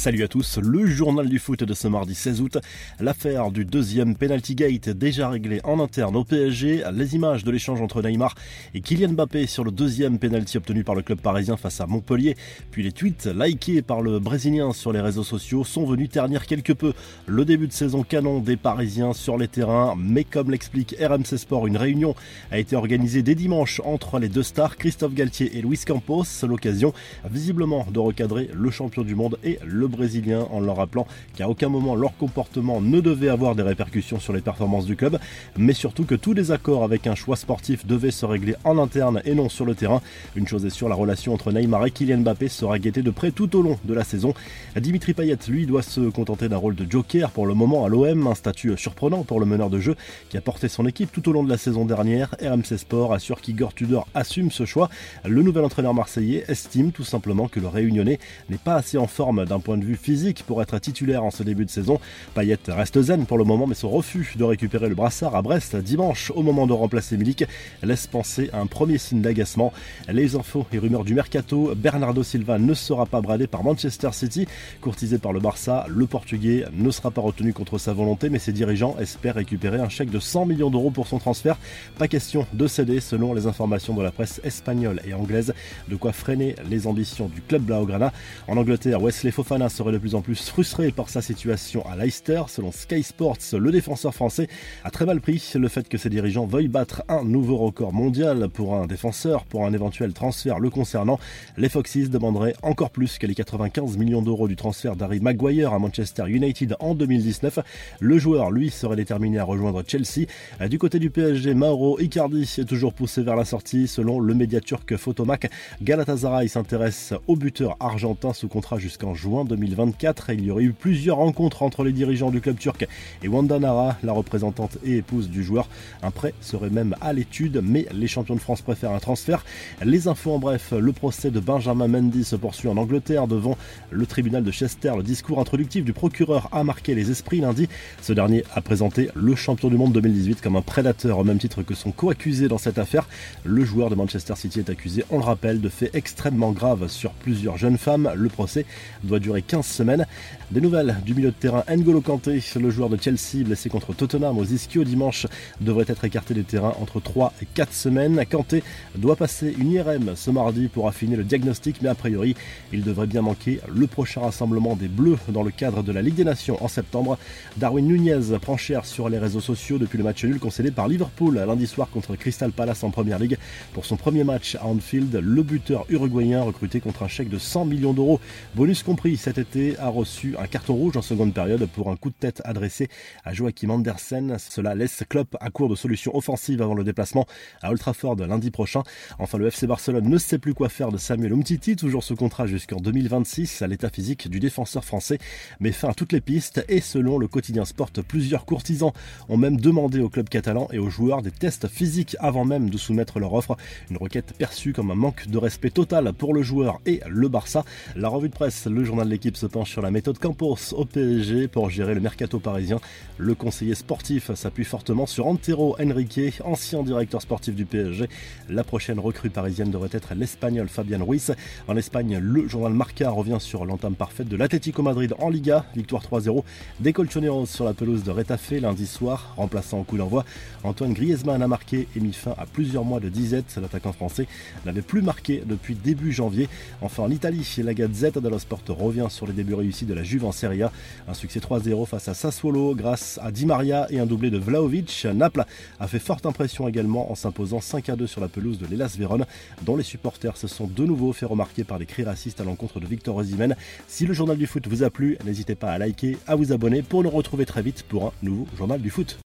Salut à tous, le journal du foot de ce mardi 16 août. L'affaire du deuxième penalty gate déjà réglée en interne au PSG. Les images de l'échange entre Neymar et Kylian Mbappé sur le deuxième penalty obtenu par le club parisien face à Montpellier. Puis les tweets likés par le Brésilien sur les réseaux sociaux sont venus ternir quelque peu le début de saison canon des Parisiens sur les terrains. Mais comme l'explique RMC Sport, une réunion a été organisée dès dimanche entre les deux stars, Christophe Galtier et Luis Campos. L'occasion visiblement de recadrer le champion du monde et le Brésilien en leur rappelant qu'à aucun moment leur comportement ne devait avoir des répercussions sur les performances du club, mais surtout que tous les accords avec un choix sportif devaient se régler en interne et non sur le terrain. Une chose est sûre, la relation entre Neymar et Kylian Mbappé sera guettée de près tout au long de la saison. Dimitri Payet, lui, doit se contenter d'un rôle de joker pour le moment à l'OM, un statut surprenant pour le meneur de jeu qui a porté son équipe tout au long de la saison dernière. RMC Sport assure qu'Igor Tudor assume ce choix. Le nouvel entraîneur marseillais estime tout simplement que le réunionnais n'est pas assez en forme d'un point de vue physique pour être titulaire en ce début de saison. Payet reste zen pour le moment, mais son refus de récupérer le brassard à Brest dimanche au moment de remplacer Milik laisse penser à un premier signe d'agacement. Les infos et rumeurs du mercato, Bernardo Silva ne sera pas bradé par Manchester City. Courtisé par le Barça, le Portugais ne sera pas retenu contre sa volonté, mais ses dirigeants espèrent récupérer un chèque de 100 millions d'euros pour son transfert. Pas question de céder selon les informations de la presse espagnole et anglaise, de quoi freiner les ambitions du club Blaugrana. En Angleterre, Wesley Fofana serait de plus en plus frustré par sa situation à Leicester. Selon Sky Sports, le défenseur français a très mal pris le fait que ses dirigeants veuillent battre un nouveau record mondial pour un défenseur pour un éventuel transfert le concernant. Les Foxes demanderaient encore plus que les 95 millions d'euros du transfert d'Harry Maguire à Manchester United en 2019. Le joueur, lui, serait déterminé à rejoindre Chelsea. Du côté du PSG, Mauro Icardi est toujours poussé vers la sortie. Selon le média turc Photomac, Galatasaray s'intéresse au buteur argentin sous contrat jusqu'en juin 2024. Il y aurait eu plusieurs rencontres entre les dirigeants du club turc et Wanda Nara, la représentante et épouse du joueur. Un prêt serait même à l'étude, mais les champions de France préfèrent un transfert. Les infos en bref, le procès de Benjamin Mendy se poursuit en Angleterre devant le tribunal de Chester. Le discours introductif du procureur a marqué les esprits lundi. Ce dernier a présenté le champion du monde 2018 comme un prédateur au même titre que son co-accusé dans cette affaire. Le joueur de Manchester City est accusé, on le rappelle, de faits extrêmement graves sur plusieurs jeunes femmes. Le procès doit durer 15 semaines. Des nouvelles du milieu de terrain N'Golo Kanté, le joueur de Chelsea blessé contre Tottenham aux ischio dimanche, devrait être écarté des terrains entre 3 et 4 semaines. Kanté doit passer une IRM ce mardi pour affiner le diagnostic, mais a priori, il devrait bien manquer le prochain rassemblement des Bleus dans le cadre de la Ligue des Nations en septembre. Darwin Nunez prend cher sur les réseaux sociaux depuis le match nul concédé par Liverpool lundi soir contre Crystal Palace en Première Ligue. Pour son premier match à Anfield, le buteur uruguayen recruté contre un chèque de 100 millions d'euros, bonus compris cet a reçu un carton rouge en seconde période pour un coup de tête adressé à Joachim Andersen. Cela laisse Klopp à court de solutions offensives avant le déplacement à Old Trafford lundi prochain. Enfin, le FC Barcelone ne sait plus quoi faire de Samuel Umtiti, toujours sous contrat jusqu'en 2026 à l'état physique du défenseur français, mais fin à toutes les pistes et selon le quotidien Sport, plusieurs courtisans ont même demandé au club catalan et aux joueurs des tests physiques avant même de soumettre leur offre. Une requête perçue comme un manque de respect total pour le joueur et le Barça. La revue de presse, le journal de l'équipe se penche sur la méthode Campos au PSG pour gérer le mercato parisien. Le conseiller sportif s'appuie fortement sur Antero Henrique, ancien directeur sportif du PSG. La prochaine recrue parisienne devrait être l'espagnol Fabian Ruiz. En Espagne, le journal Marca revient sur l'entame parfaite de l'Atlético Madrid en Liga, victoire 3-0 des Colchoneros sur la pelouse de Retafe lundi soir, remplaçant au coup d'envoi. Antoine Griezmann a marqué et mis fin à plusieurs mois de disette. L'attaquant français n'avait plus marqué depuis début janvier. Enfin en Italie, la Gazette dello Sport revient sur les débuts réussis de la Juve en Serie A. Un succès 3-0 face à Sassuolo grâce à Di Maria et un doublé de Vlaovic. Naples a fait forte impression également en s'imposant 5 2 sur la pelouse de l'Elas Vérone, dont les supporters se sont de nouveau fait remarquer par des cris racistes à l'encontre de Victor Osimhen. Si le journal du foot vous a plu, n'hésitez pas à liker, à vous abonner pour nous retrouver très vite pour un nouveau journal du foot.